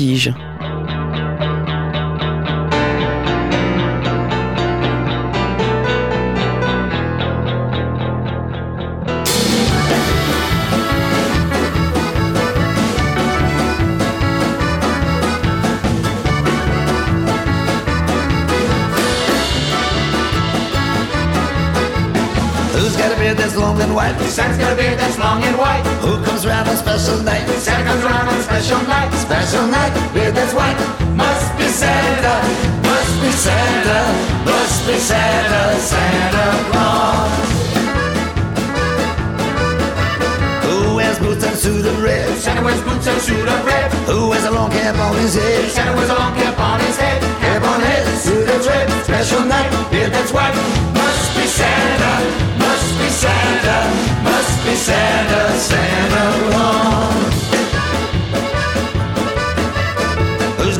Vertige. long and white. Santa's got a beard that's long and white. Who comes round on special night? Special night. Special night, beard that's white. Must be Santa, must be Santa, must be Santa, Santa Claus. Who wears boots and suit of red? Santa wears boots and suit of red. Who wears a long cap on his head? Santa wears a long cap on his head. Cap on head, suit that's red. Special night, beard that's white. Must be Santa. Must be Santa, must be Santa, Santa Claus.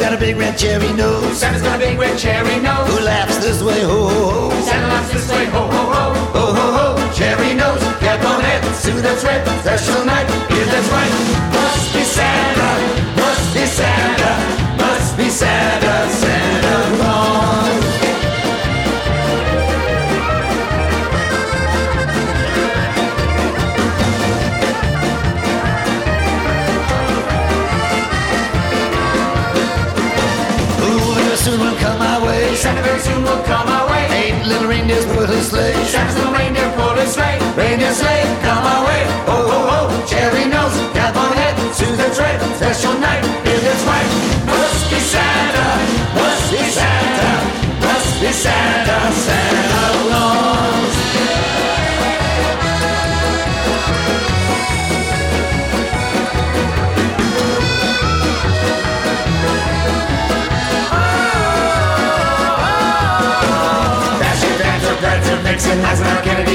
Got a big red cherry nose? Santa's got a big red cherry nose. Who laughs this way, ho ho ho? Santa laughs this way, ho ho ho. Ho ho ho, cherry nose, cap on head, suit that's red, special night, yeah that's right. Must be Santa, must be Santa, must be Santa, Santa very soon will come our way. Eight little reindeers pull his sleigh.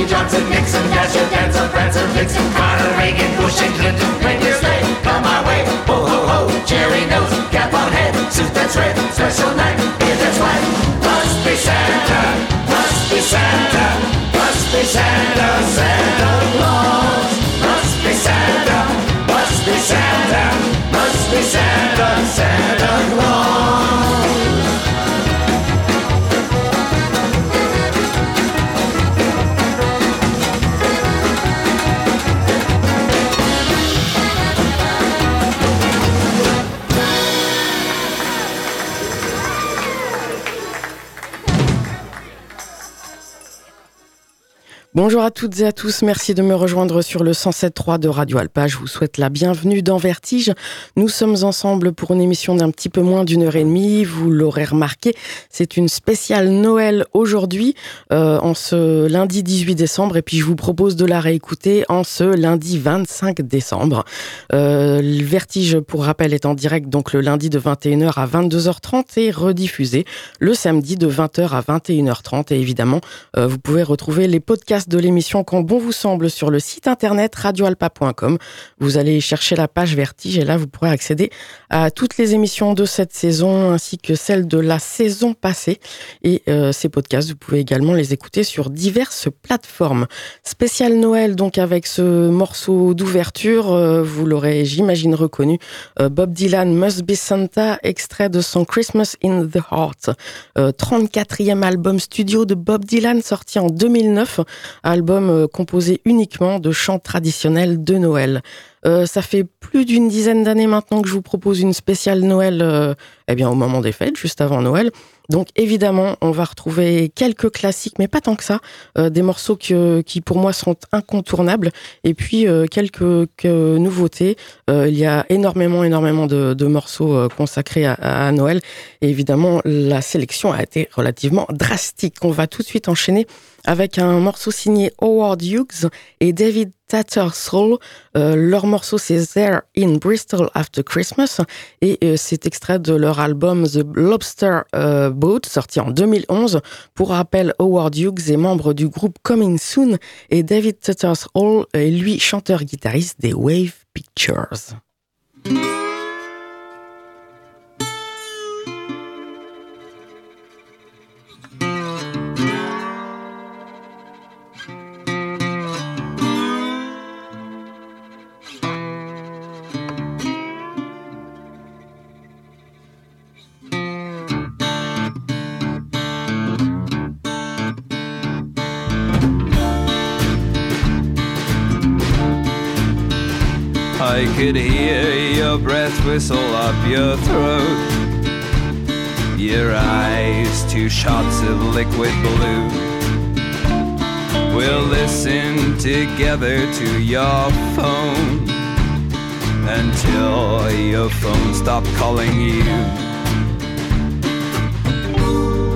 Johnson, Nixon, Dasher, Dancer, Prancer, Vixen, Carter, Reagan, Bush, and Clinton. Reindeer sleigh, come my way. Ho, ho, ho, cherry nose, cap on head, suit that's red, special night, beard that's white. Must be Santa, must be Santa, must be Santa, Santa Claus. Must be Santa, must be Santa, must be Santa, Santa Claus. Bonjour à toutes et à tous, merci de me rejoindre sur le 107.3 de Radio Alpa. Je vous souhaite la bienvenue dans Vertige. Nous sommes ensemble pour une émission d'un petit peu moins d'une heure et demie. Vous l'aurez remarqué, c'est une spéciale Noël aujourd'hui, euh, en ce lundi 18 décembre, et puis je vous propose de la réécouter en ce lundi 25 décembre. Euh, Vertige, pour rappel, est en direct donc le lundi de 21h à 22h30 et rediffusé le samedi de 20h à 21h30. Et évidemment, euh, vous pouvez retrouver les podcasts de l'émission quand bon vous semble sur le site internet radioalpa.com. Vous allez chercher la page Vertige et là vous pourrez accéder à toutes les émissions de cette saison ainsi que celles de la saison passée. Et euh, ces podcasts, vous pouvez également les écouter sur diverses plateformes. Spécial Noël donc avec ce morceau d'ouverture, euh, vous l'aurez j'imagine reconnu, euh, Bob Dylan Must Be Santa, extrait de son Christmas in the Heart, 34e album studio de Bob Dylan sorti en 2009 album euh, composé uniquement de chants traditionnels de Noël. Euh, ça fait plus d'une dizaine d'années maintenant que je vous propose une spéciale Noël, euh, eh bien au moment des fêtes, juste avant Noël. Donc évidemment, on va retrouver quelques classiques, mais pas tant que ça, euh, des morceaux qui pour moi sont incontournables, et puis euh, quelques, nouveautés. Euh, il y a énormément, énormément de, de morceaux consacrés à, à, Noël, et évidemment, la sélection a été relativement drastique. On va tout de suite enchaîner avec un morceau signé Howard Hughes et David Tattersall. Euh, leur morceau c'est There in Bristol After Christmas et euh, c'est extrait de leur album The Lobster euh, Boat sorti en 2011. Pour rappel, Howard Hughes est membre du groupe Coming Soon et David Tattersall est lui chanteur-guitariste des Wave Pictures. I could hear your breath whistle up your throat. Your eyes, two shots of liquid blue. We'll listen together to your phone until your phone stopped calling you.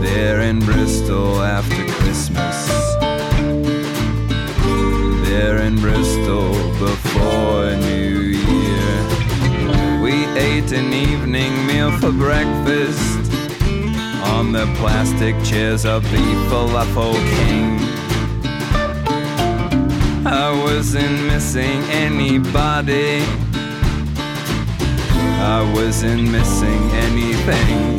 There in Bristol after Christmas. There in Bristol before New Year. We ate an evening meal for breakfast on the plastic chairs of the Falafel King. I wasn't missing anybody. I wasn't missing anything.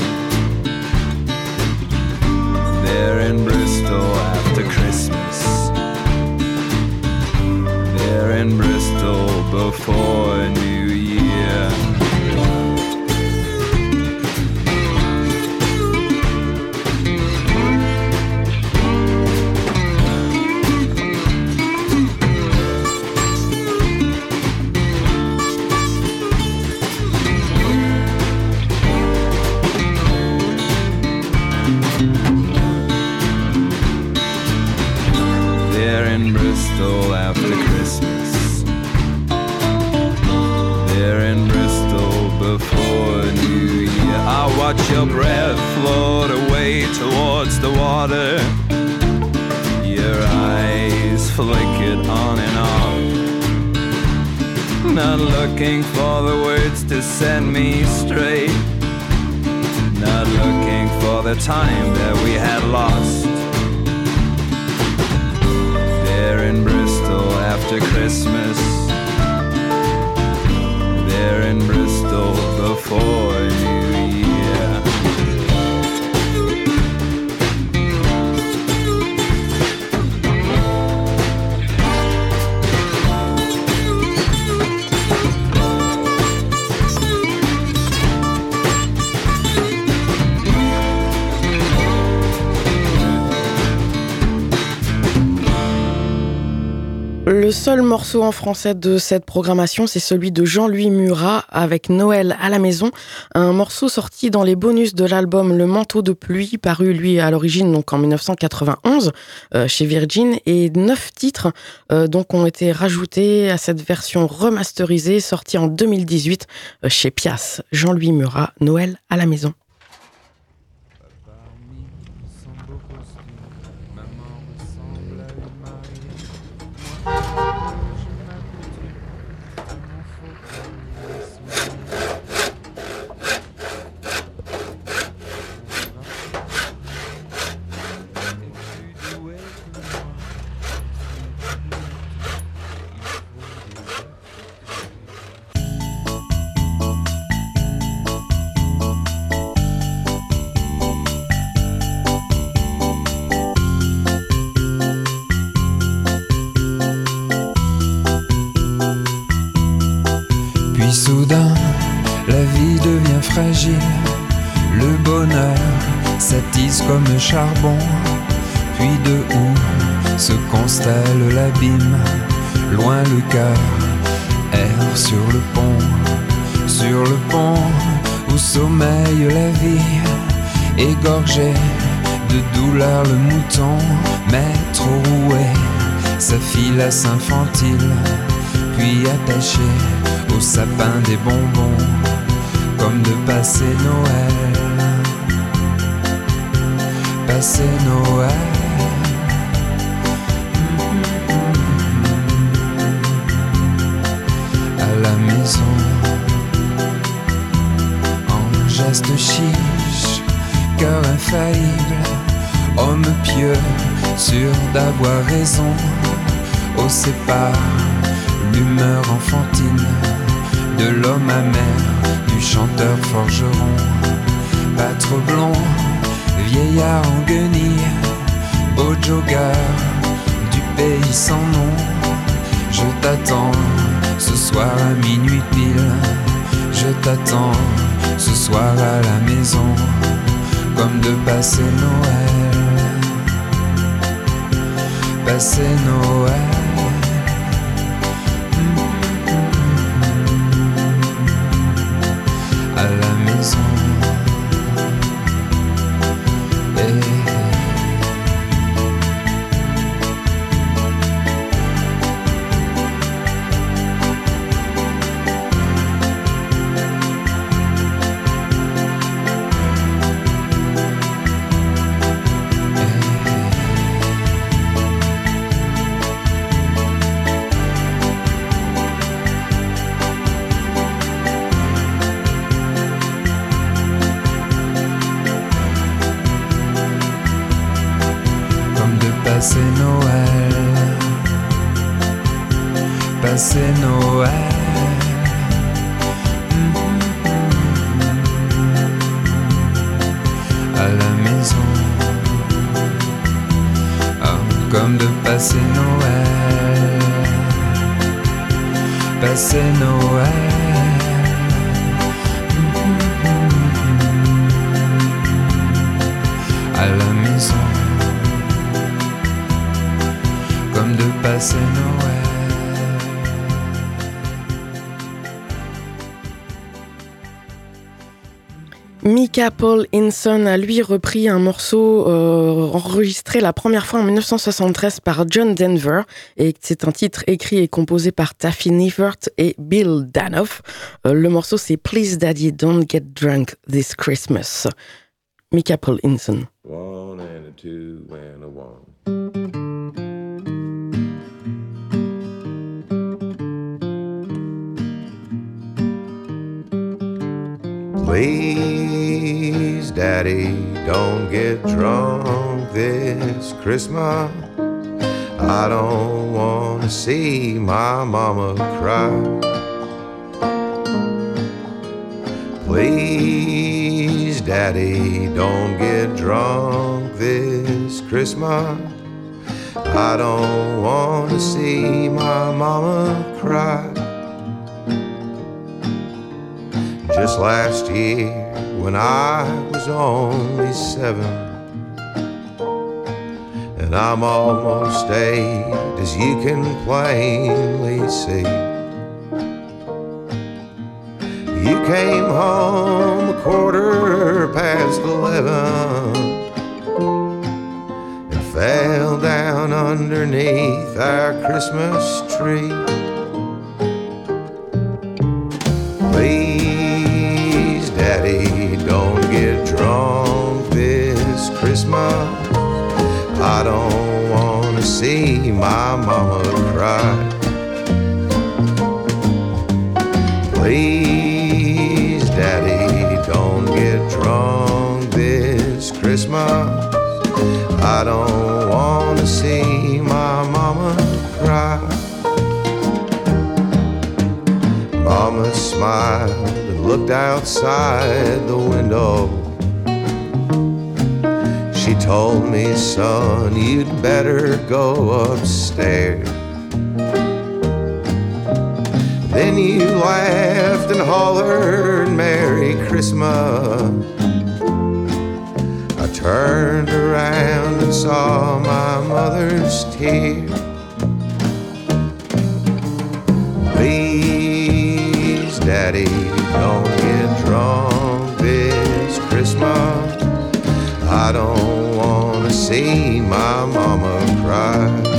There in Bristol after There in Bristol before New Year. Bristol after before New Year. I watch your breath float away towards the water. Your eyes flickered on and off. Not looking for the words to set me straight. Not looking for the time that we had lost. There in Bristol after Christmas. There in Bristol before New Le seul morceau en français de cette programmation, c'est celui de Jean-Louis Murat avec Noël à la maison, un morceau sorti dans les bonus de l'album Le manteau de pluie, paru lui à l'origine donc en 1991 euh, chez Virgin, et neuf titres euh, ont été rajoutés à cette version remasterisée sortie en 2018 euh, chez Pias. Jean-Louis Murat, Noël à la maison. S'attise comme le charbon. Puis de où se constelle l'abîme. Loin le cœur erre sur le pont. Sur le pont où sommeille la vie. Égorgé de douleur le mouton. Mais trop roué, sa filasse infantile. Puis attaché au sapin des bonbons, comme de passer Noël. Passer Noël. À la maison, en geste chiche, cœur infaillible, homme pieux, sûr d'avoir raison, au sépare l'humeur enfantine de l'homme amer, du chanteur forgeron, pas trop blond, vieillard en guenille, beau jogger du pays sans nom. Je t'attends ce soir à minuit pile, je t'attends ce soir à la maison, comme de passer Noël, passer Noël. À la maison. Paul Hinson a lui repris un morceau euh, enregistré la première fois en 1973 par John Denver et c'est un titre écrit et composé par Taffy Nievert et Bill Danoff. Euh, le morceau c'est Please Daddy Don't Get Drunk This Christmas. Mika Paul Hinson. One and a two and a one. Please, Daddy, don't get drunk this Christmas. I don't want to see my mama cry. Please, Daddy, don't get drunk this Christmas. I don't want to see my mama cry. Just last year, when I was only seven, and I'm almost eight, as you can plainly see. You came home a quarter past eleven and fell down underneath our Christmas tree. Please, see my mama cry. Please, Daddy, don't get drunk this Christmas. I don't want to see my mama cry. Mama smiled and looked outside the window. Told me, son, you'd better go upstairs. Then you laughed and hollered, Merry Christmas. I turned around and saw my mother's tears. Please, Daddy, don't get drunk this Christmas. I don't my mama cry.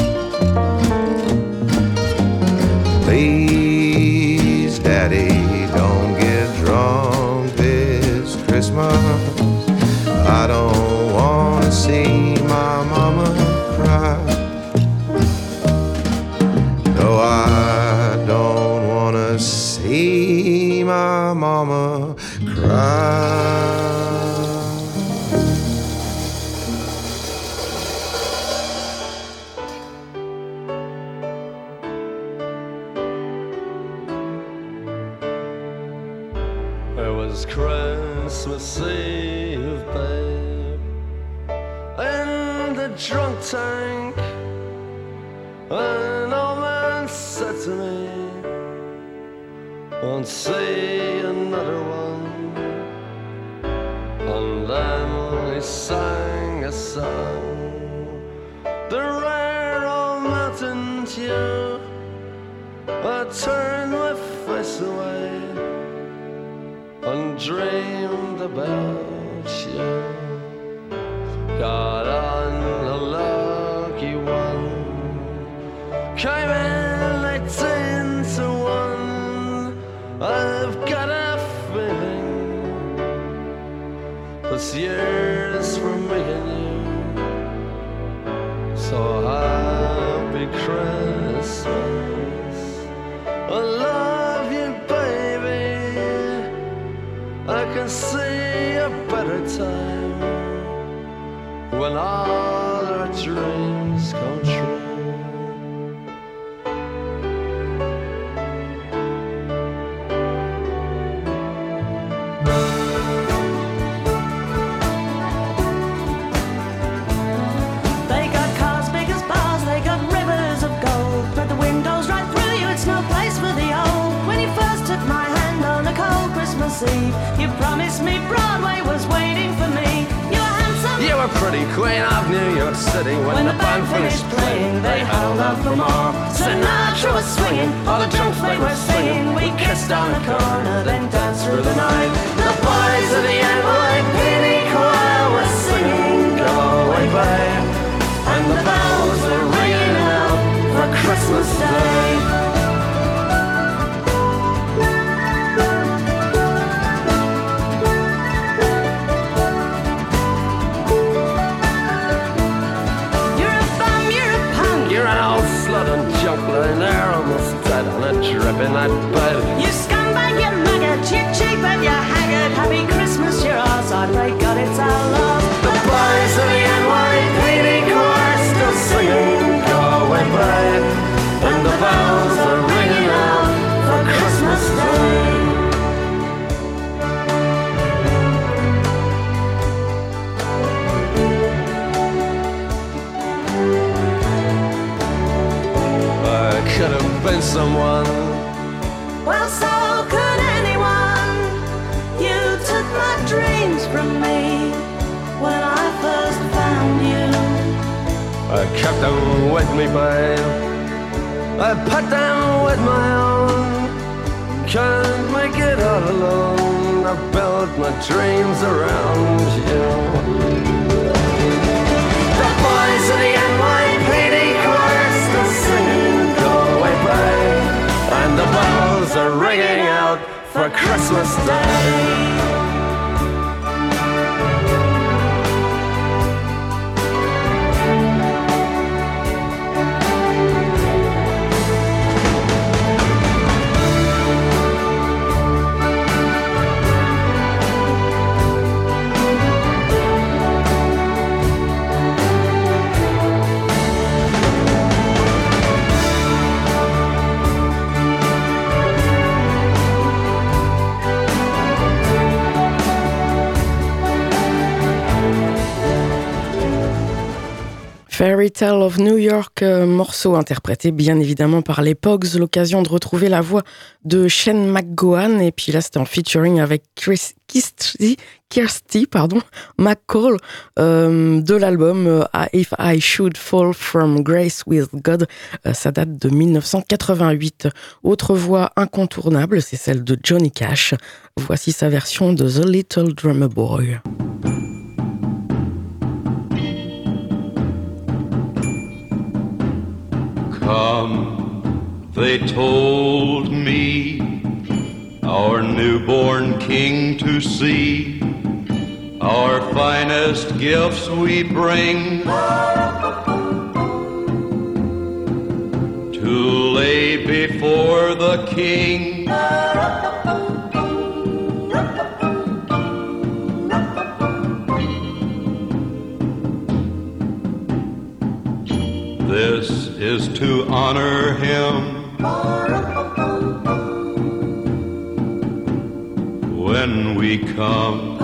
And then he sang a song, the rare old mountain tune. I turned my face away and dreamed about you. Got on a lucky one, came year's for and you. So happy Christmas. I love you, baby. I can see a better time when all our dreams come true. Eve. You promised me Broadway was waiting for me. You were handsome. You were pretty queen of New York City when, When the band finished playing, they held out for more. Sinatra was swinging, all the drunks they were singing. We kissed on the corner, then danced through the night. The boys of the NYPD choir were singing "Go Away Babe," drip in that bed. You scumbag, you maggot, you cheap and you haggard. Happy Christmas, you're ours. I pray God it's our love. The boys of the NYPD choir still singing Go Away Babe. And the bells are ringing out for Christmas Day. I could have been someone. I with me, babe. I put them with my own. Can't make it all alone. I built my dreams around you. The boys of the NYPD choir still singing Go Away Babe. And the bells are ringing out for Christmas Day. Fairy Tale of New York, euh, morceau interprété bien évidemment par les Pogs, l'occasion de retrouver la voix de Shane McGowan, et puis là c'était en featuring avec Kirsty, McCall euh, de l'album euh, If I Should Fall From Grace With God, ça date de 1988. Autre voix incontournable, c'est celle de Johnny Cash. Voici sa version de The Little Drummer Boy. Come, they told me, our newborn king to see. Our finest gifts we bring to lay before the king. This is to honor him when we come.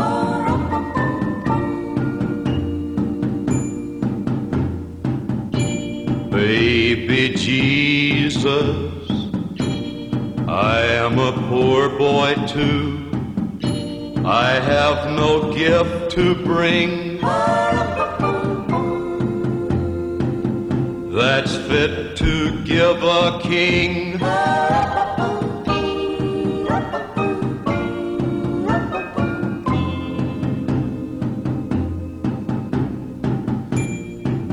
Baby Jesus, I am a poor boy too. I have no gift to bring that's fit to give a king.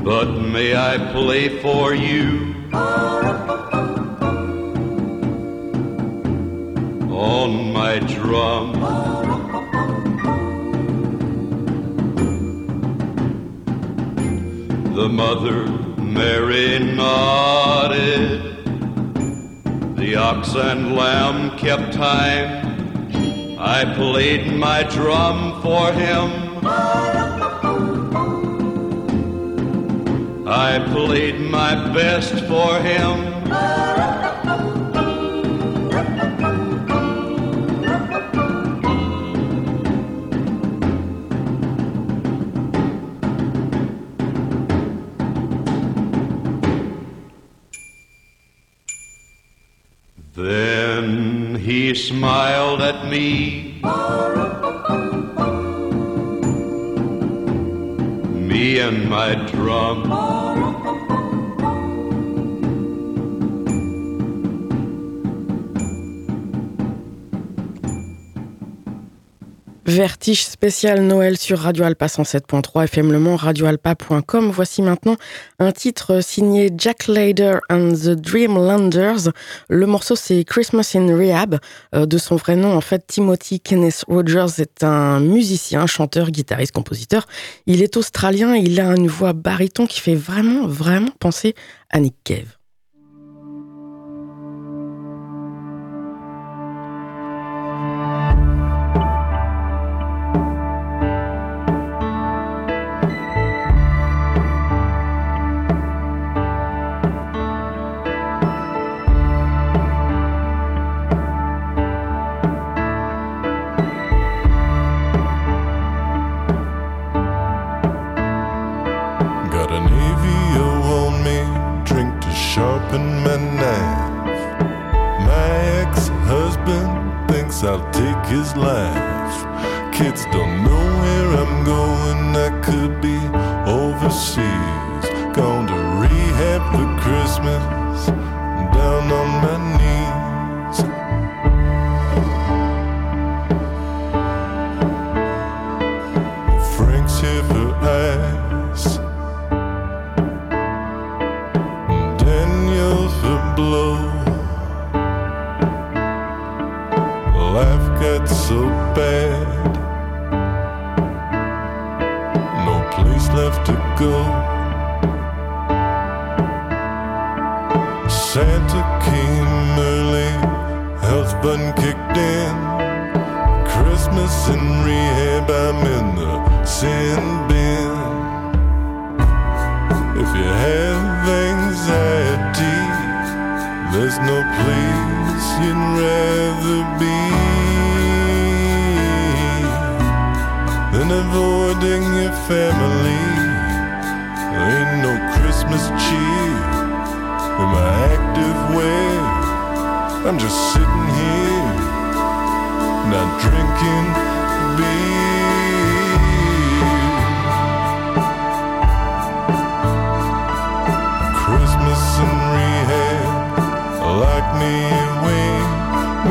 But may I play for you on my drum? The mother Mary nodded. The ox and lamb kept time. I played my drum for him. I played my best for him. Me Vertige spécial Noël sur Radio Alpa 107.3 FM Le Mans, radioalpa.com. Voici maintenant un titre signé Jack Lader and the Dreamlanders. Le morceau c'est Christmas in Rehab. Euh, de son vrai nom, en fait, Timothy Kenneth Rogers est un musicien, chanteur, guitariste, compositeur. Il est australien, il a une voix baryton qui fait vraiment, vraiment penser à Nick Cave. Life. Kids don't Santa came early, health button kicked in. Christmas in rehab, I'm in the sin bin. If you have anxiety, there's no place you'd rather be than avoiding your family. There ain't no Christmas cheer in my active. I'm just sitting here, not drinking beer. Christmas in rehab, lock me away,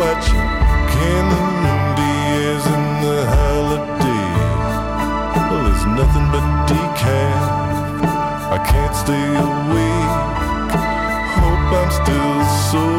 watching Cameron Diaz in the holiday. Well, there's nothing but decaf. I can't stay awake.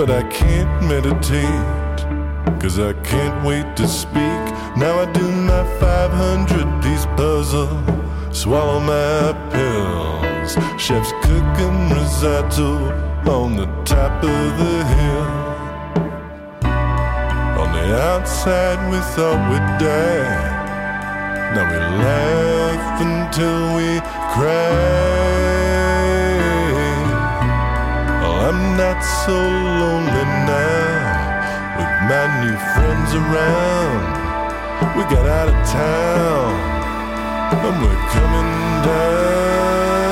but I can't meditate, cause I can't wait to speak. Now I do my 500 piece puzzle, swallow my pills. Chef's cooking risotto on the top of the hill. On the outside, we thought we'd die. Now we laugh until we cry. So lonely now with my new friends around. We got out of town and we're coming down.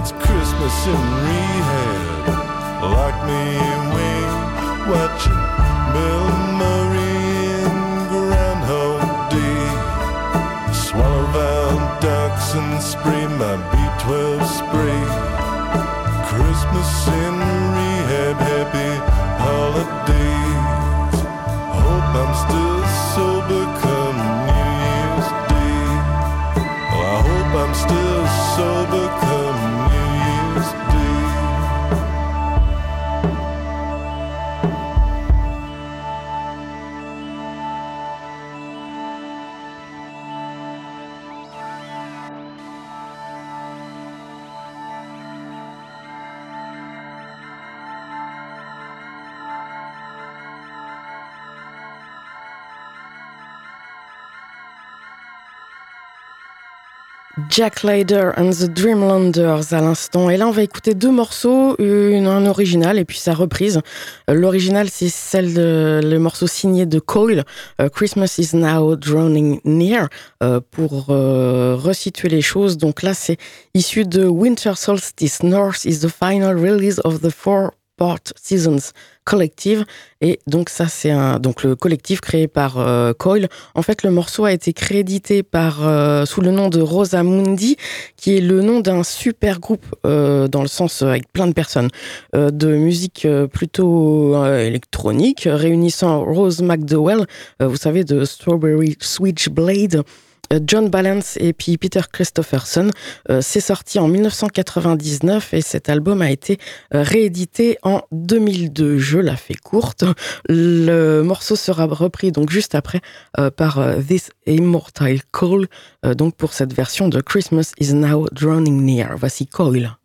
It's Christmas in rehab. Lock me away. Watching Bill Murray in Groundhog Day. Swallow Val Ducks and spray my B12 spray. Christmas in rehab, happy holidays. Hope I'm still Jack Leader and the Dreamlanders à l'instant. Et là, on va écouter deux morceaux, un original et puis sa reprise. Euh, l'original, c'est celle de, le morceau signé de Coil, euh, Christmas is now drawing near, euh, pour resituer les choses. Donc là, c'est issu de Winter Solstice North is the final release of the four part seasons collective. Et donc ça, c'est un donc le collectif créé par euh, Coil. En fait, le morceau a été crédité par euh, sous le nom de Rosa Mundi, qui est le nom d'un super groupe euh, dans le sens avec plein de personnes de musique plutôt électronique, réunissant Rose McDowell, vous savez de Strawberry Switchblade. Euh, John Balance et puis Peter Christopherson. Euh, c'est sorti en 1999 et cet album a été euh, réédité en 2002. Je la fais courte. Le morceau sera repris donc juste après par This Immortal Call, donc pour cette version de Christmas is Now Drawing Near. Voici Coil.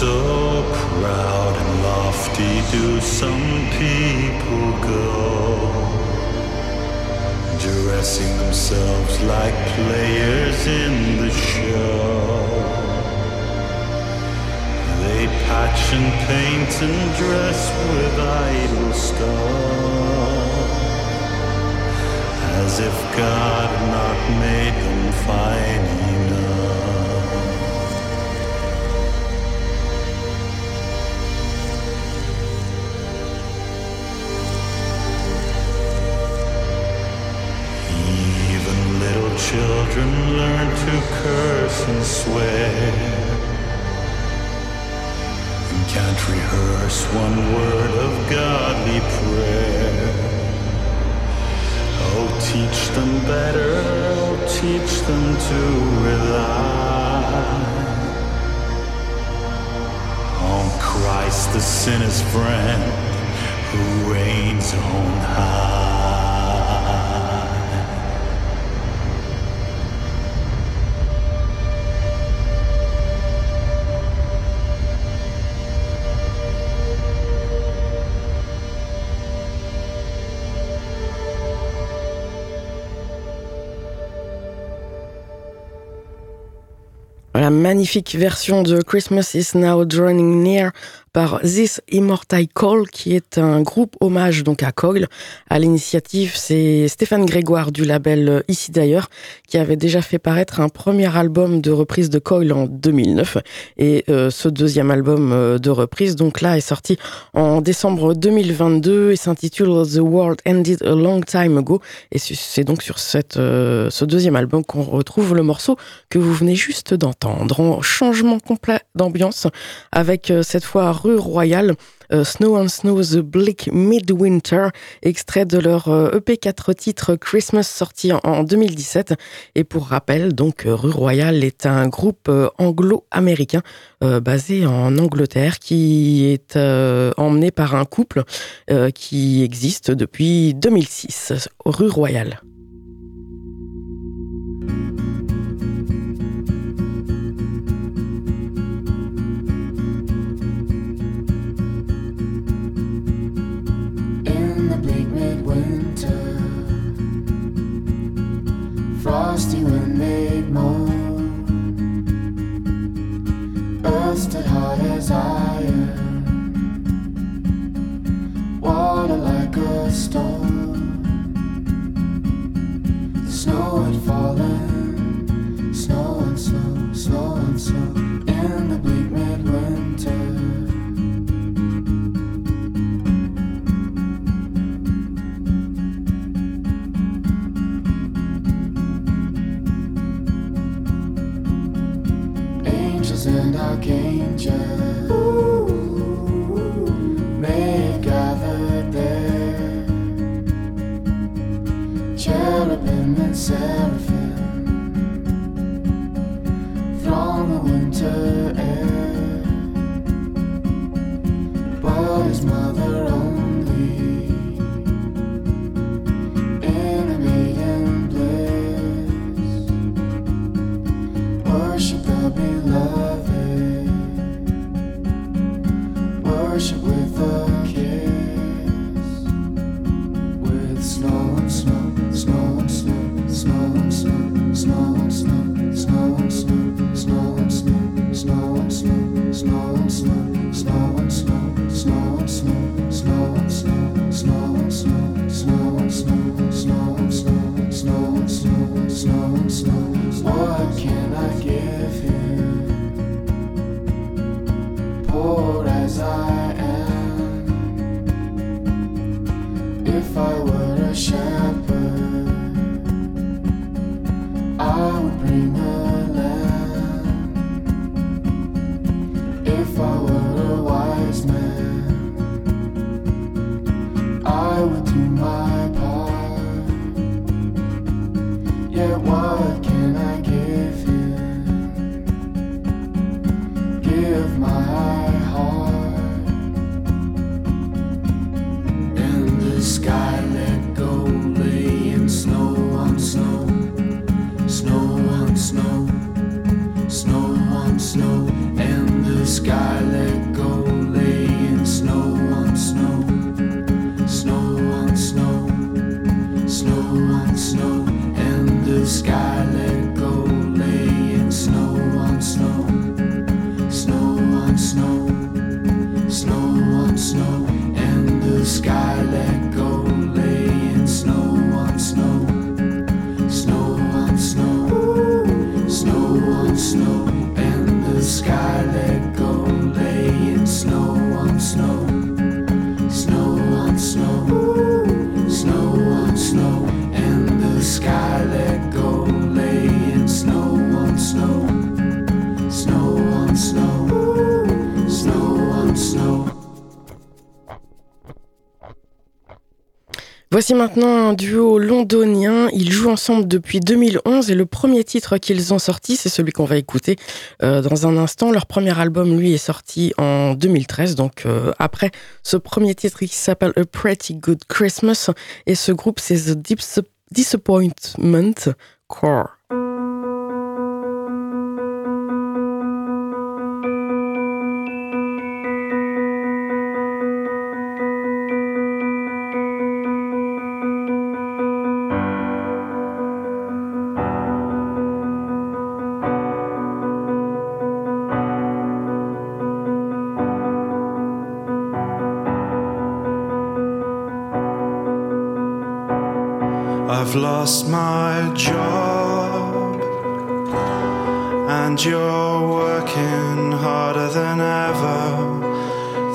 So proud and lofty do some people go dressing themselves like players in the show. They patch and paint and dress with idle stuff, as if God had not made them fine children learn to curse and swear and can't rehearse one word of godly prayer. Oh, teach them better, oh, teach them to rely on Christ, the sinner's friend, who reigns on high. Magnifique version de Christmas is Now Drawing Near par This Immortal Call, qui est un groupe hommage donc à Coil. À l'initiative, c'est Stéphane Grégoire du label Ici d'ailleurs, qui avait déjà fait paraître un premier album de reprise de Coil en 2009. Et euh, ce deuxième album euh, de reprise, donc là, est sorti en décembre 2022 et s'intitule The World Ended a Long Time Ago. Et c'est donc sur cette, euh, ce deuxième album qu'on retrouve le morceau que vous venez juste d'entendre. En changement complet d'ambiance, avec euh, cette fois Rue Royale, euh, Snow and Snow The Bleak Midwinter, extrait de leur euh, EP 4 titres Christmas sorti en, en 2017. Et pour rappel, donc euh, Rue Royale est un groupe anglo-américain basé en Angleterre qui est emmené par un couple qui existe depuis 2006, Rue Royale. frosty when they moan. Busted hard as iron, water like a stone. The snow had fallen, snow and snow, snow and snow in the bleak. Voici maintenant un duo londonien. Ils jouent ensemble depuis 2011 et le premier titre qu'ils ont sorti, c'est celui qu'on va écouter euh, dans un instant. Leur premier album, lui, est sorti en 2013. Donc euh, après ce premier titre qui s'appelle A Pretty Good Christmas et ce groupe, c'est The Disappointment Core. lost my job, and you're working harder than ever.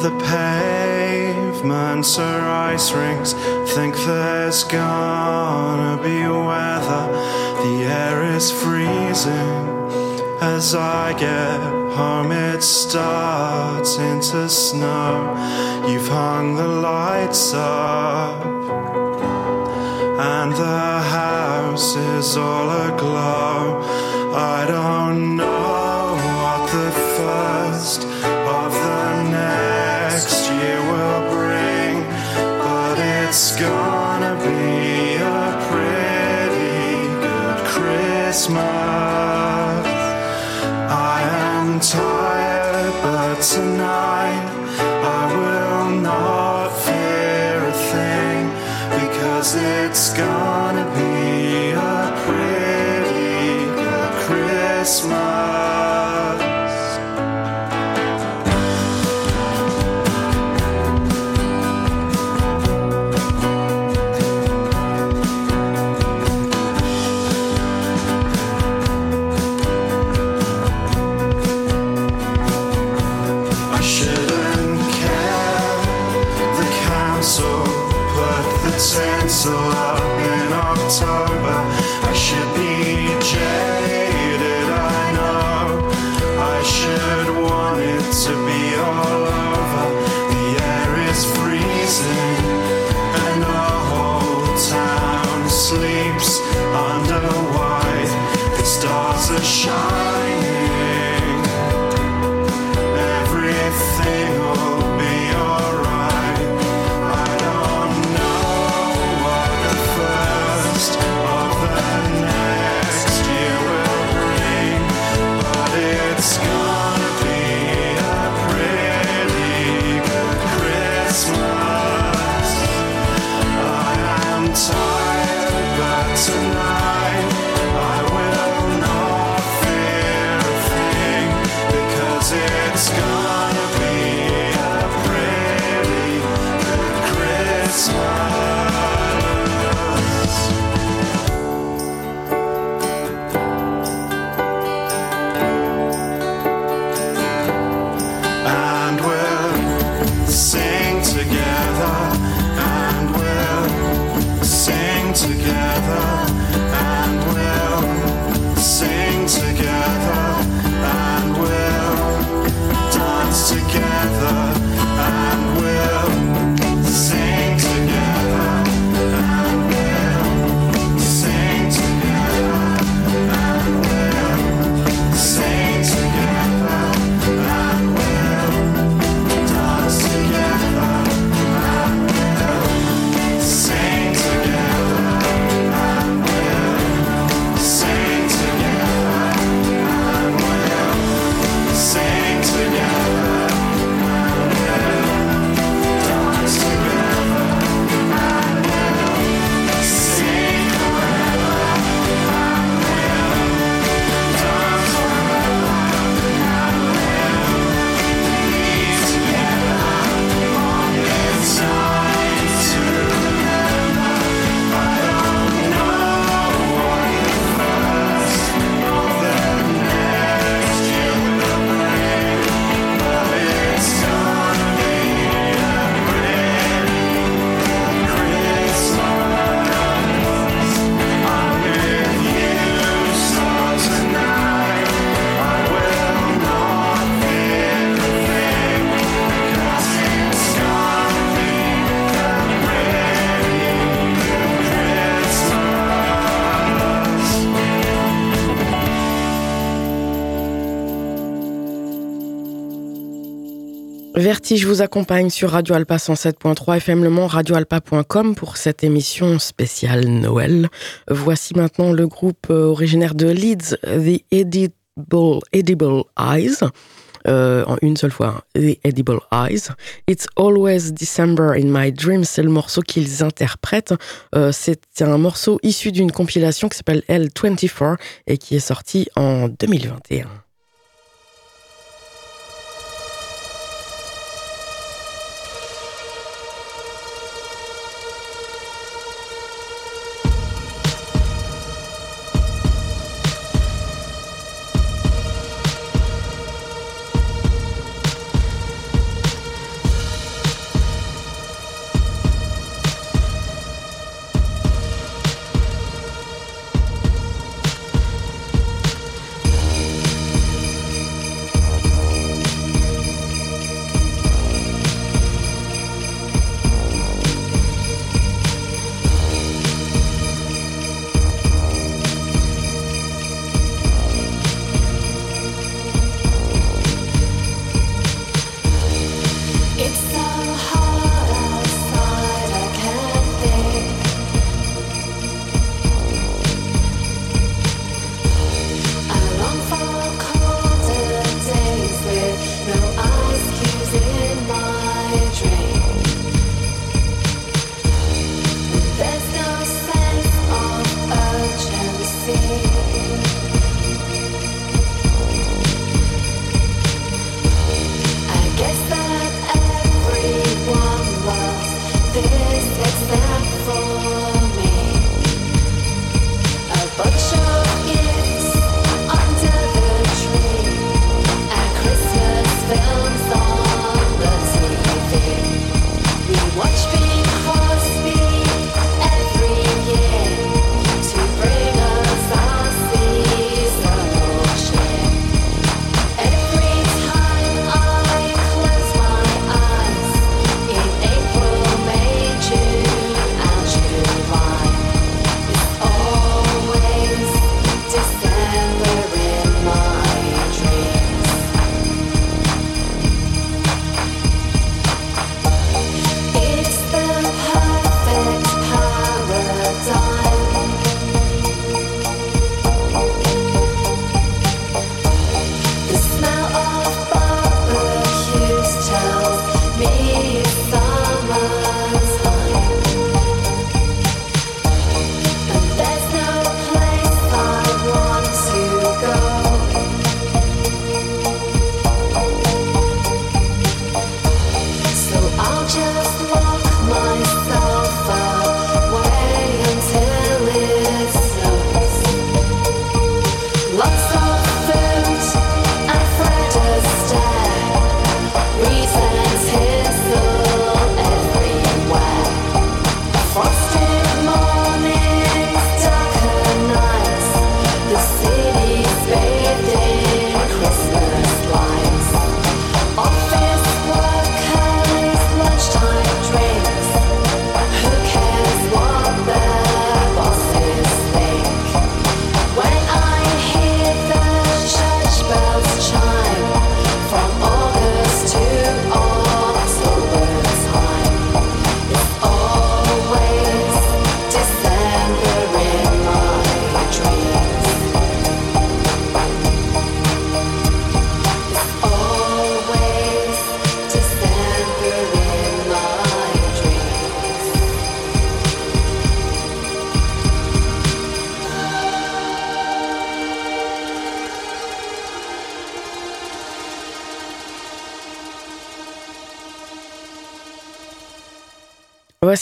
The pavements are ice rinks, think there's gonna be weather. The air is freezing as I get home it starts into snow. You've hung the lights up and the house is all aglow. I don't know what the first of the next year will bring, but it's gone. so I Vertige vous accompagne sur Radio Alpa 107.3 FM Le Mans, radioalpa.com pour cette émission spéciale Noël. Voici maintenant le groupe euh, originaire de Leeds, The Edible, Edible Eyes. Euh, en une seule fois, The Edible Eyes. It's Always December in My Dreams, c'est le morceau qu'ils interprètent. Euh, c'est un morceau issu d'une compilation qui s'appelle L24 et qui est sorti en 2021.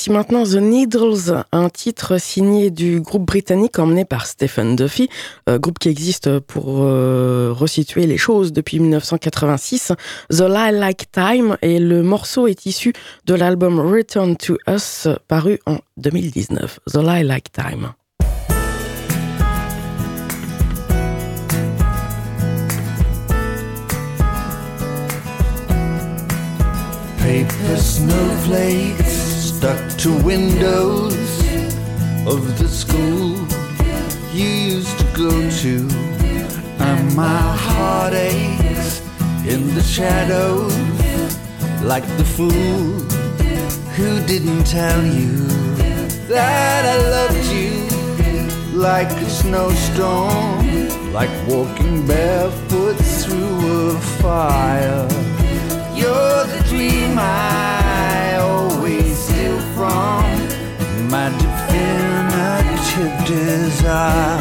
Maintenant The Needles, un titre signé du groupe britannique emmené par Stephen Duffy, euh, groupe qui existe pour euh, resituer les choses depuis 1986. The Lilac Time et le morceau est issu de l'album Return to Us paru en 2019. The Lilac Time. Paper snowflakes stuck to windows of the school you used to go to, and my heart aches in the shadows like the fool who didn't tell you that I loved you like a snowstorm, like walking barefoot through a fire. You're the dream I from, my definitive desire.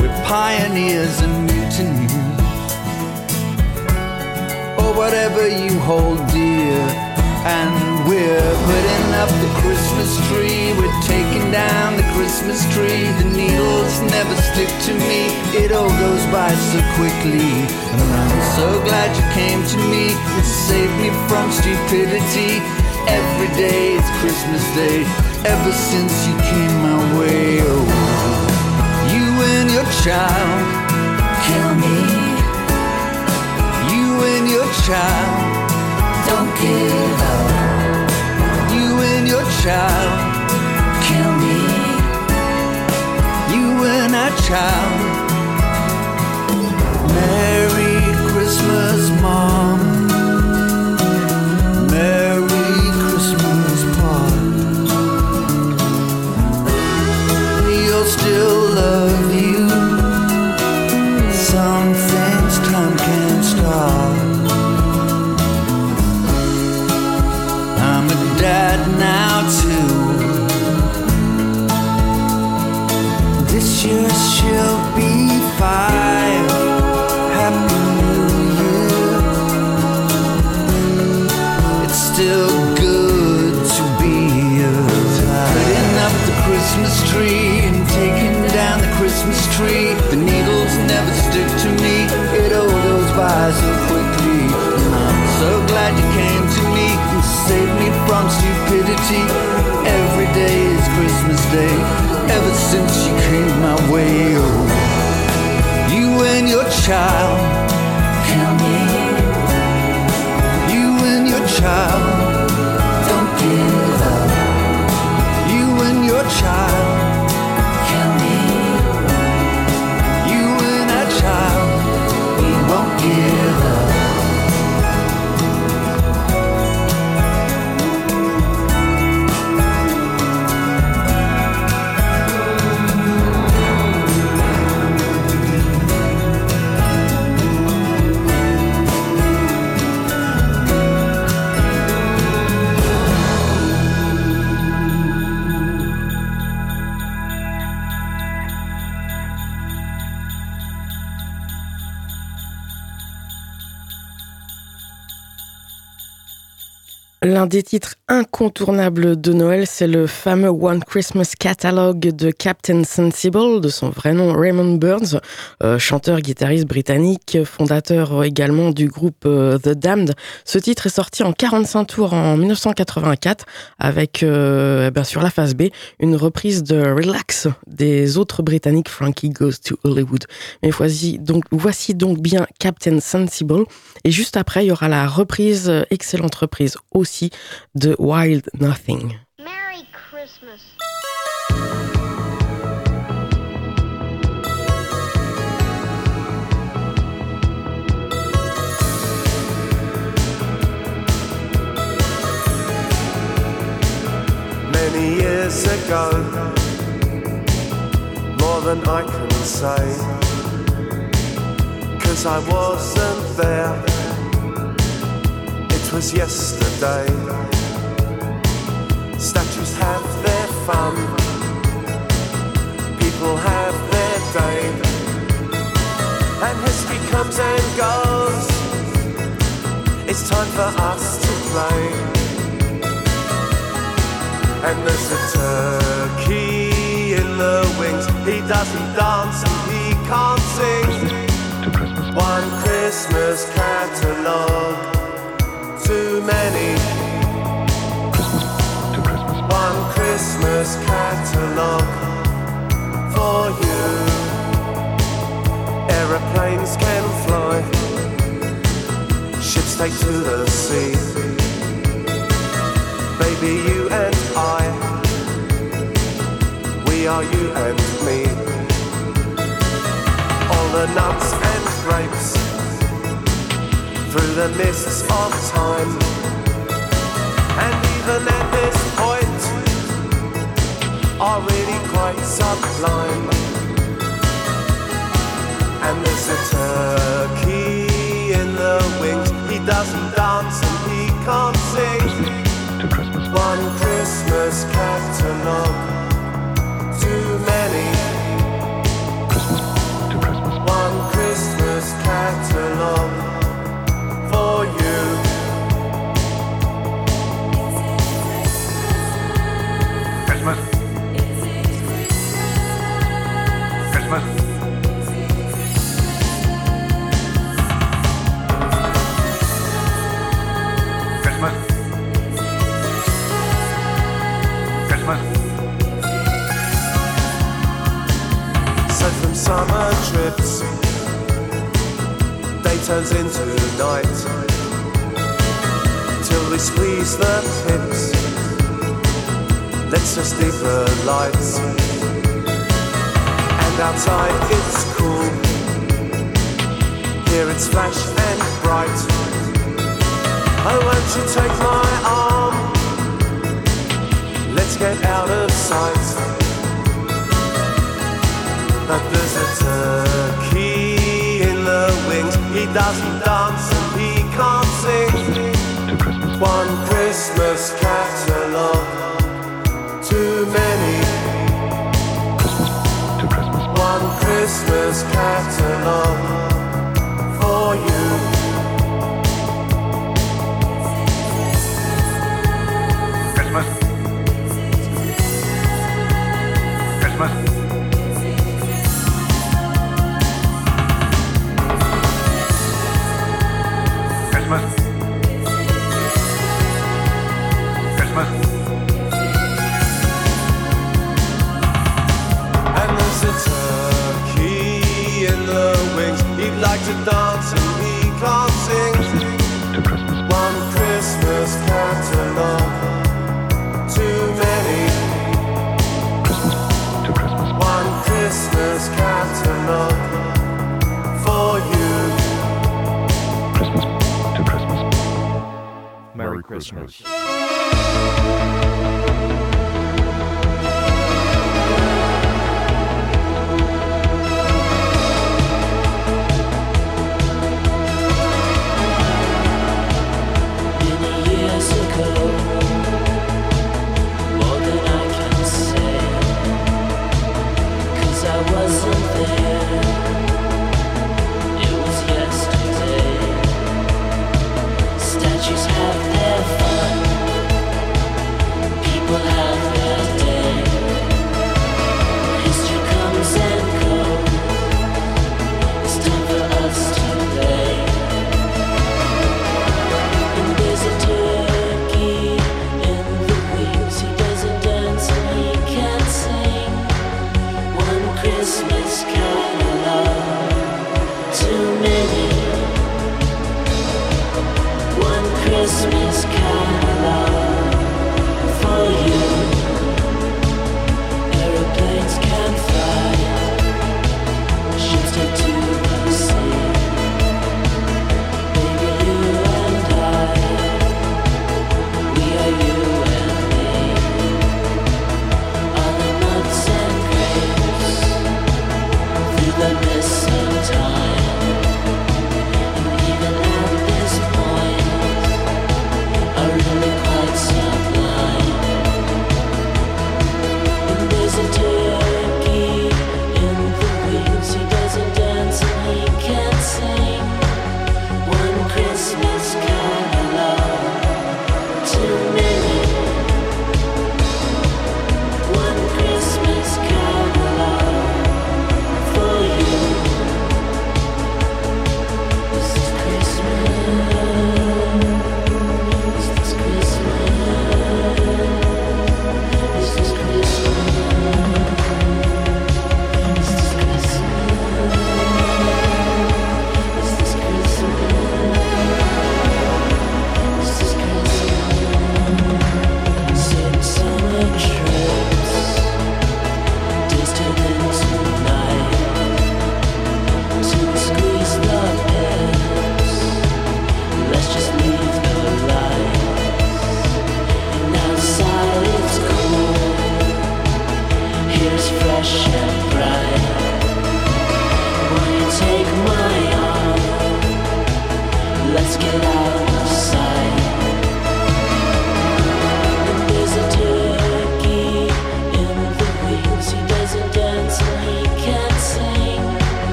We're pioneers and mutineers, or whatever you hold dear. And we're putting up the Christmas tree. We're taking down the Christmas tree. The needles never stick to me. It all goes by so quickly. And I'm so glad you came to me and saved me from stupidity. Every day it's Christmas Day. Ever since you came my way. Oh, you and your child kill me. You and your child don't give up. You and your child kill me. You and our child. Every day is Christmas Day. Ever since you came my way, oh, you and your child L'un des titres incontournables de Noël, c'est le fameux One Christmas Catalog de Captain Sensible, de son vrai nom Raymond Burns, euh, chanteur, guitariste britannique, fondateur également du groupe euh, The Damned. Ce titre est sorti en 45 tours en 1984 avec, euh, eh ben, sur la face B, une reprise de Relax des autres britanniques Frankie Goes to Hollywood. Mais voici donc, bien Captain Sensible. Et juste après, il y aura la reprise, excellente reprise aussi de Wild Nothing. Merry Christmas. Many years ago, more than I can say, cause I wasn't there. Was yesterday. Statues have their fun, people have their day, and history comes and goes. It's time for us to play. And there's a turkey in the wings. He doesn't dance and he can't sing. One Christmas catalogue, too many. One Christmas catalogue for you. Aeroplanes can fly, ships take to the sea. Baby, you and I, we are you and me. All the nuts and grapes through the mists of time. And even at this point, are really quite sublime. Squeeze the pips. Let's just leave the lights. And outside it's cool. Here it's flash and bright. Oh, won't you take my arm? Let's get out of sight. But there's a turkey in the wings. He doesn't dance and he can't. One Christmas catalogue, too many. One Christmas catalogue like to dance and he can't sing. One Christmas catalogue, too many. One Christmas catalogue for you. Merry Christmas. Many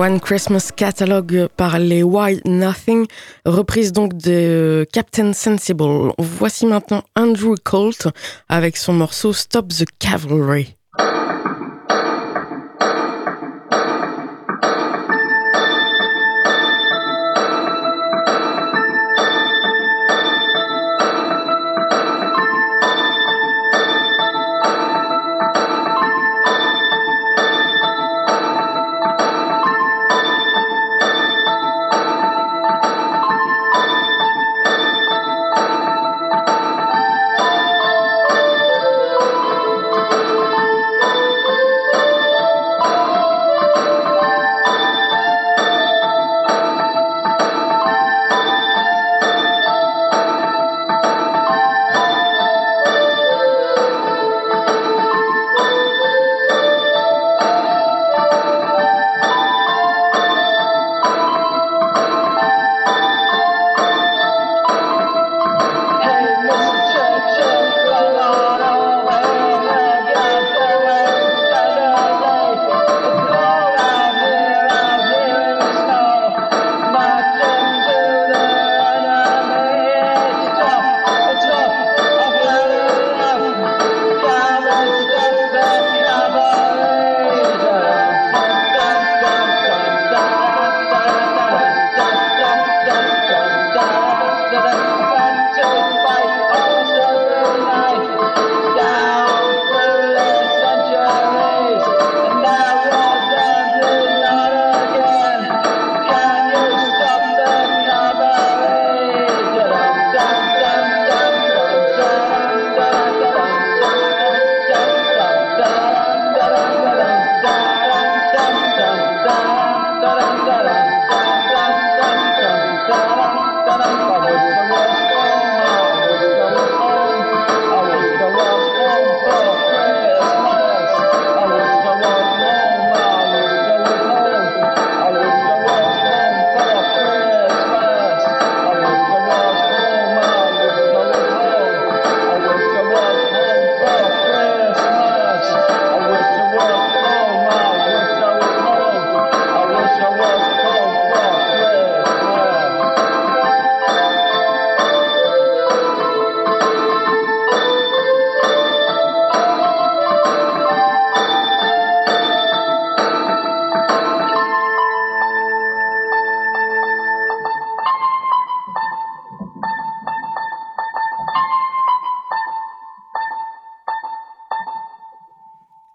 One Christmas Catalog par les Wild Nothing, reprise donc de Captain Sensible. Voici maintenant Andrew Colt avec son morceau Stop the Cavalry.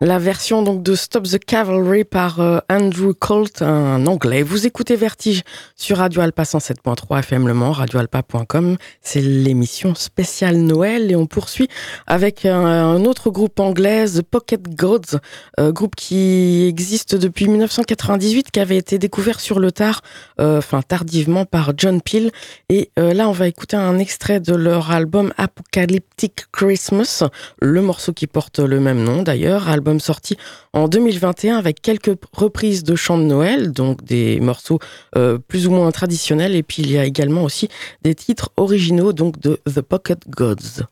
La version donc de Stop the Cavalry par euh, Andrew Colt, un anglais. Vous écoutez Vertige sur Radio Alpa 107.3 FM Le Mans, radioalpa.com. C'est l'émission spéciale Noël et on poursuit avec un, autre groupe anglais, The Pocket Gods, euh, groupe qui existe depuis 1998, qui avait été découvert sur le tard, euh, enfin tardivement par John Peel. Et là, on va écouter un extrait de leur album Apocalyptic Christmas, le morceau qui porte le même nom d'ailleurs, album sorti en 2021 avec quelques reprises de chants de Noël, donc des morceaux euh, plus ou moins traditionnels. Et puis il y a également aussi des titres originaux donc de The Pocket Gods.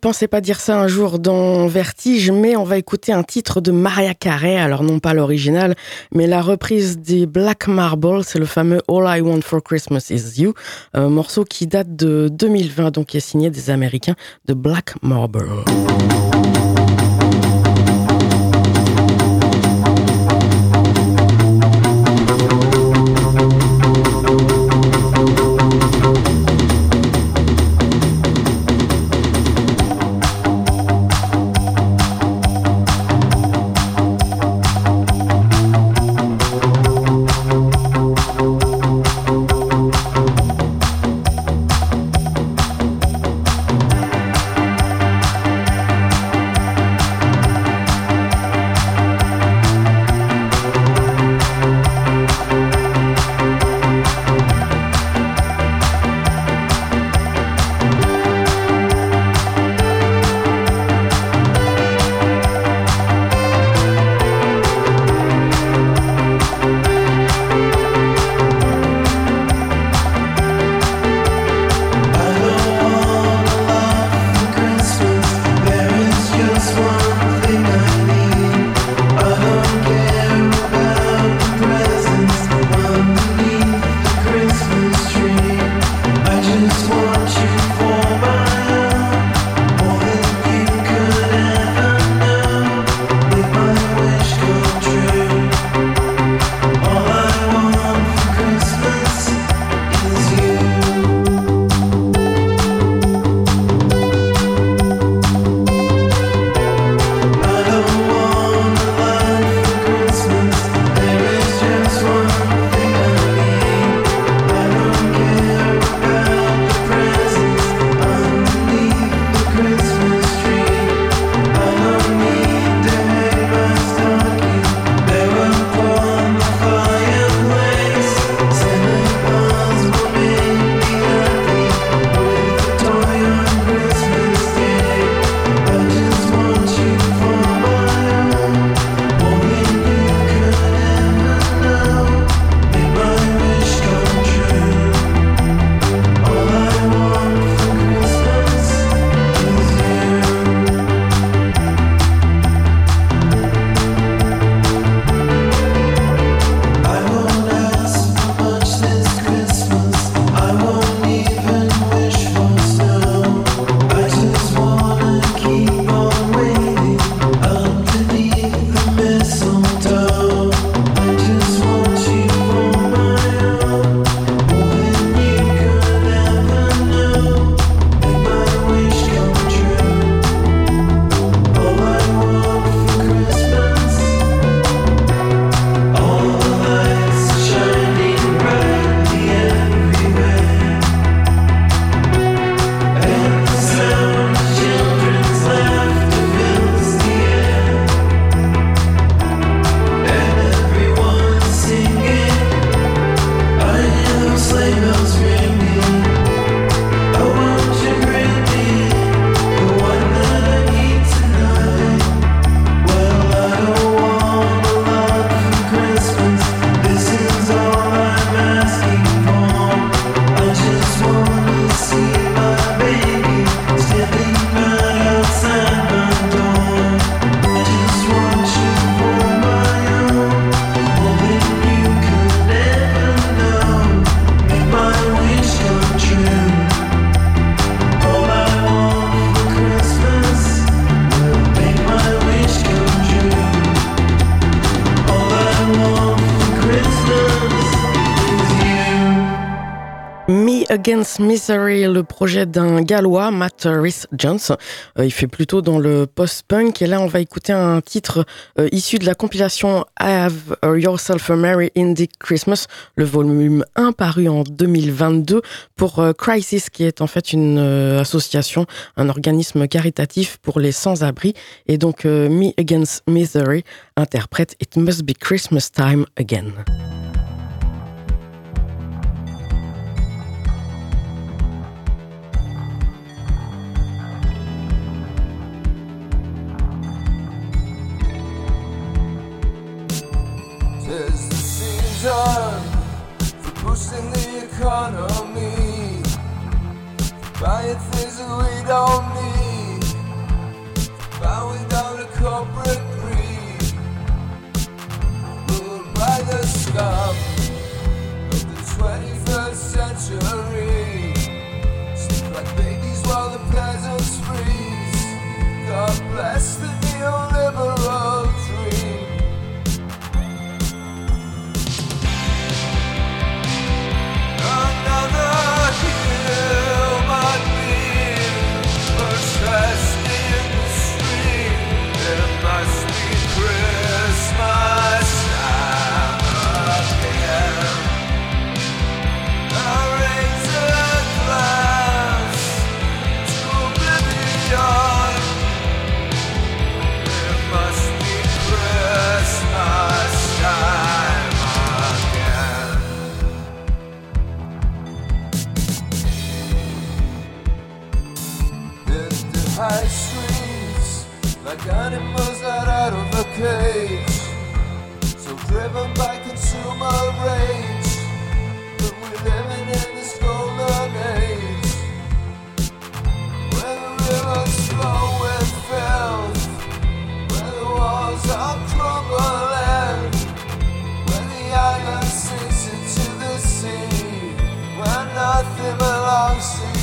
Pensais pas dire ça un jour dans Vertige, mais on va écouter un titre de Maria Carey, alors non pas l'original, mais la reprise des Black Marble, c'est le fameux All I Want for Christmas Is You, un morceau qui date de 2020, donc qui est signé des Américains de Black Marble. Against Misery, le projet d'un Gallois, Matt Rhys Jones. Euh, il fait plutôt dans le post-punk. Et là, on va écouter un titre euh, issu de la compilation Have Yourself a Merry Indie Christmas, le volume 1 paru en 2022 pour euh, Crisis, qui est en fait une association, un organisme caritatif pour les sans-abri. Et donc, Me Against Misery interprète It Must Be Christmas Time Again. Boosting the economy, buying things that we don't need, bowing down to corporate greed, ruled by the scum of the 21st century. Sleep like babies while the peasants freeze. God bless the neoliberal. animals are out of a cage. So driven by consumer rage. But we're living in this golden age. Where the rivers flow with filth. Where the walls are crumbling. Where the island sinks into the sea. Where nothing belongs to you.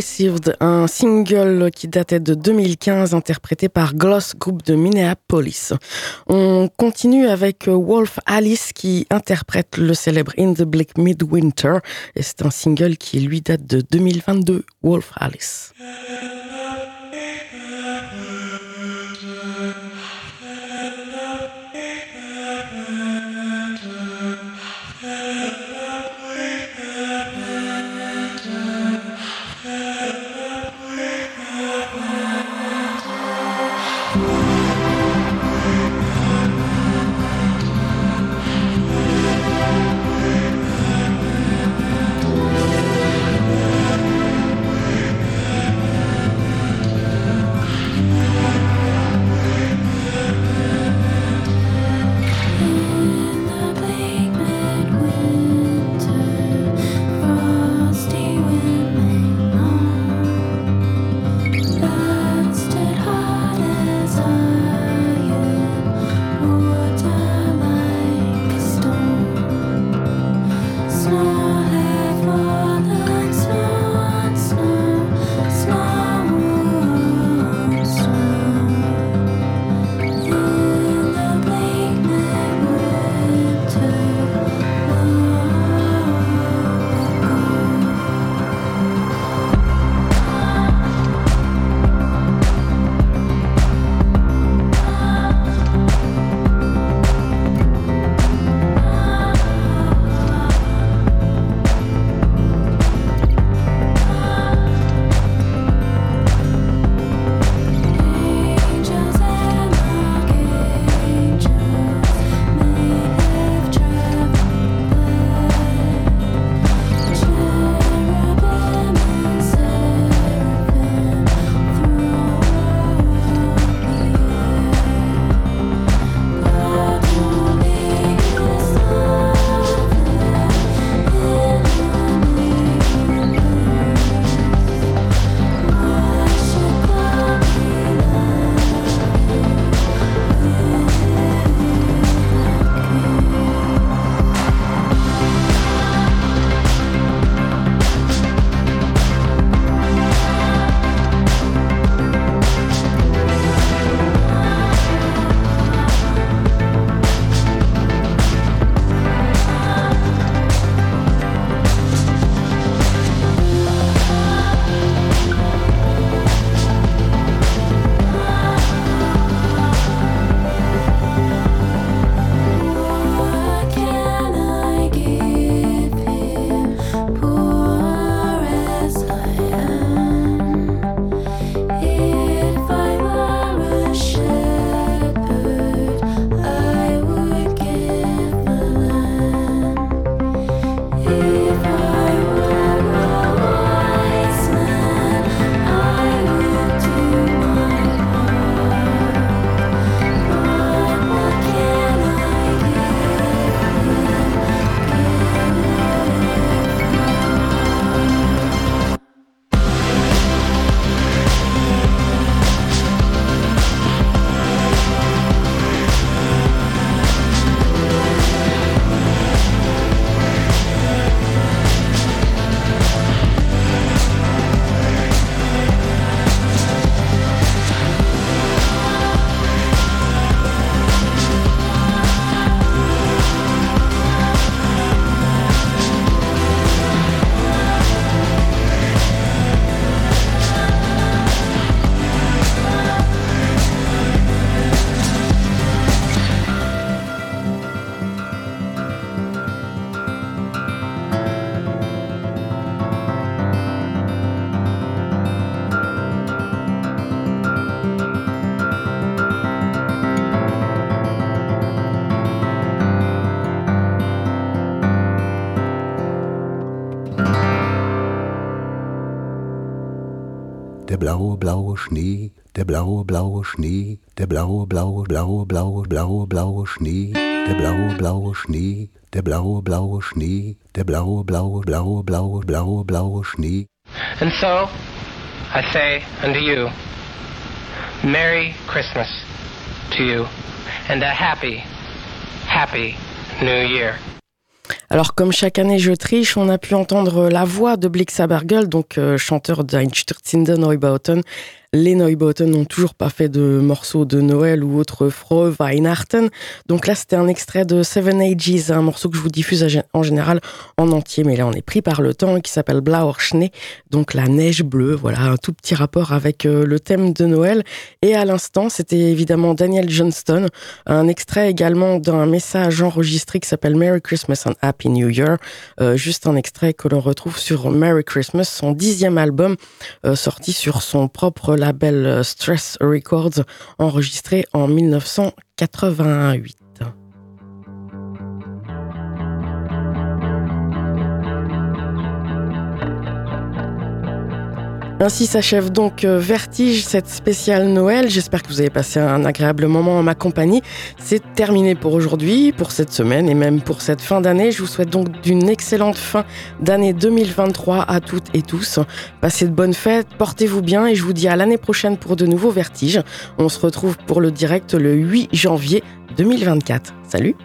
Received, un single qui datait de 2015, interprété par Gloss Group de Minneapolis. On continue avec Wolf Alice qui interprète le célèbre In the Black Midwinter, c'est un single qui lui date de 2022, Wolf Alice. Blaue, blaue Schnee, der blaue, blaue Schnee, der blaue, blaue, blaue, blaue, blaue, blaue Schnee, der blaue, blaue Schnee, der blaue, blaue Schnee, der blaue, blaue, blaue, blaue, blaue, blaue Schnee. And so, I say unto you, Merry Christmas to you, and a happy, happy New Year. Alors comme chaque année je triche, on a pu entendre la voix de Blix Sabergel, donc euh, chanteur d'Einstürzende Neubauten, les Neubauten n'ont toujours pas fait de morceaux de Noël ou autre Frohe Weihnachten. Donc là, c'était un extrait de Seven Ages, un morceau que je vous diffuse en général en entier, mais là, on est pris par le temps, qui s'appelle Blauer Schnee, donc la neige bleue. Voilà, un tout petit rapport avec euh, le thème de Noël. Et à l'instant, c'était évidemment Daniel Johnston, un extrait également d'un message enregistré qui s'appelle Merry Christmas and Happy New Year. Euh, juste un extrait que l'on retrouve sur Merry Christmas, son dixième album, euh, sorti sur son propre label euh, Stress Records, enregistré en 1988. Ainsi s'achève donc euh, Vertige, cette spéciale Noël. J'espère que vous avez passé un agréable moment en ma compagnie. C'est terminé pour aujourd'hui, pour cette semaine et même pour cette fin d'année. Je vous souhaite donc d'une excellente fin d'année 2023 à toutes et tous. Passez de bonnes fêtes, portez-vous bien et je vous dis à l'année prochaine pour de nouveaux Vertiges. On se retrouve pour le direct le 8 janvier 2024. Salut